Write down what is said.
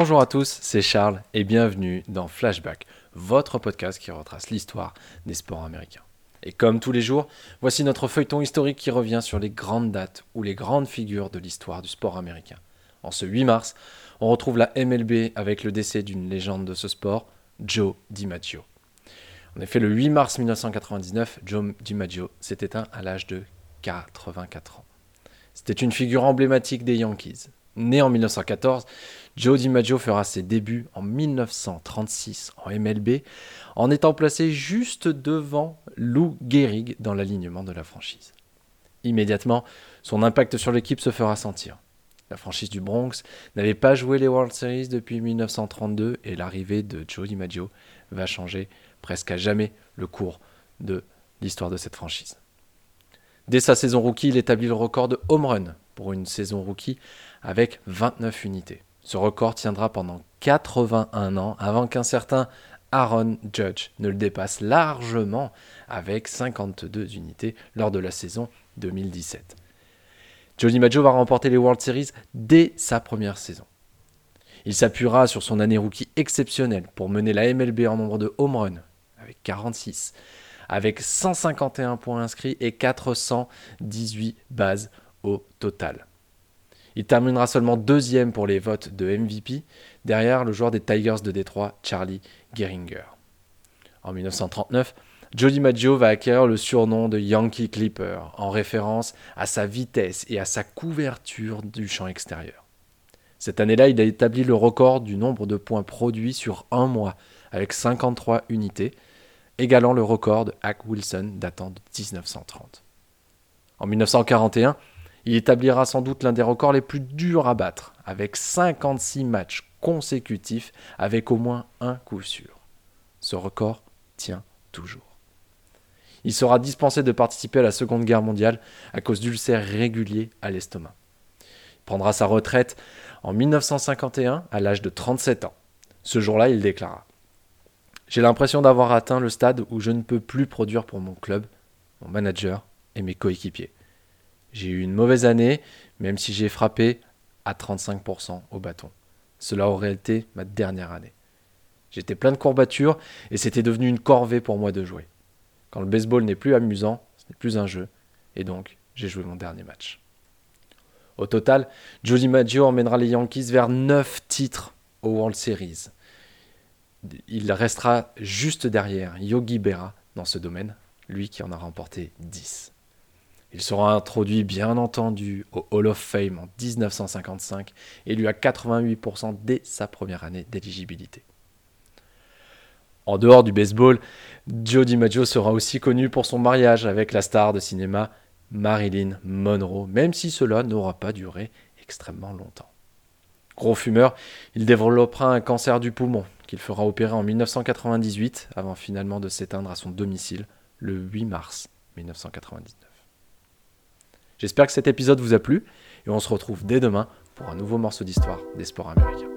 Bonjour à tous, c'est Charles et bienvenue dans Flashback, votre podcast qui retrace l'histoire des sports américains. Et comme tous les jours, voici notre feuilleton historique qui revient sur les grandes dates ou les grandes figures de l'histoire du sport américain. En ce 8 mars, on retrouve la MLB avec le décès d'une légende de ce sport, Joe DiMaggio. En effet, le 8 mars 1999, Joe DiMaggio s'est éteint à l'âge de 84 ans. C'était une figure emblématique des Yankees. Né en 1914, Joe DiMaggio fera ses débuts en 1936 en MLB en étant placé juste devant Lou Gehrig dans l'alignement de la franchise. Immédiatement, son impact sur l'équipe se fera sentir. La franchise du Bronx n'avait pas joué les World Series depuis 1932 et l'arrivée de Joe DiMaggio va changer presque à jamais le cours de l'histoire de cette franchise. Dès sa saison rookie, il établit le record de home run pour une saison rookie avec 29 unités. Ce record tiendra pendant 81 ans avant qu'un certain Aaron Judge ne le dépasse largement avec 52 unités lors de la saison 2017. Johnny Maggio va remporter les World Series dès sa première saison. Il s'appuiera sur son année rookie exceptionnelle pour mener la MLB en nombre de home runs, avec 46, avec 151 points inscrits et 418 bases au total. Il terminera seulement deuxième pour les votes de MVP, derrière le joueur des Tigers de Détroit, Charlie Gehringer. En 1939, Jody Maggio va acquérir le surnom de Yankee Clipper, en référence à sa vitesse et à sa couverture du champ extérieur. Cette année-là, il a établi le record du nombre de points produits sur un mois, avec 53 unités, égalant le record de Hack Wilson datant de 1930. En 1941, il établira sans doute l'un des records les plus durs à battre, avec 56 matchs consécutifs avec au moins un coup sûr. Ce record tient toujours. Il sera dispensé de participer à la Seconde Guerre mondiale à cause d'ulcères réguliers à l'estomac. Il prendra sa retraite en 1951 à l'âge de 37 ans. Ce jour-là, il déclara J'ai l'impression d'avoir atteint le stade où je ne peux plus produire pour mon club, mon manager et mes coéquipiers. J'ai eu une mauvaise année, même si j'ai frappé à 35% au bâton. Cela aurait été ma dernière année. J'étais plein de courbatures et c'était devenu une corvée pour moi de jouer. Quand le baseball n'est plus amusant, ce n'est plus un jeu, et donc j'ai joué mon dernier match. Au total, Jody Maggio emmènera les Yankees vers 9 titres au World Series. Il restera juste derrière Yogi Berra dans ce domaine, lui qui en a remporté 10. Il sera introduit bien entendu au Hall of Fame en 1955 et lui a 88% dès sa première année d'éligibilité. En dehors du baseball, Joe DiMaggio sera aussi connu pour son mariage avec la star de cinéma Marilyn Monroe, même si cela n'aura pas duré extrêmement longtemps. Gros fumeur, il développera un cancer du poumon qu'il fera opérer en 1998 avant finalement de s'éteindre à son domicile le 8 mars 1999. J'espère que cet épisode vous a plu et on se retrouve dès demain pour un nouveau morceau d'histoire des sports américains.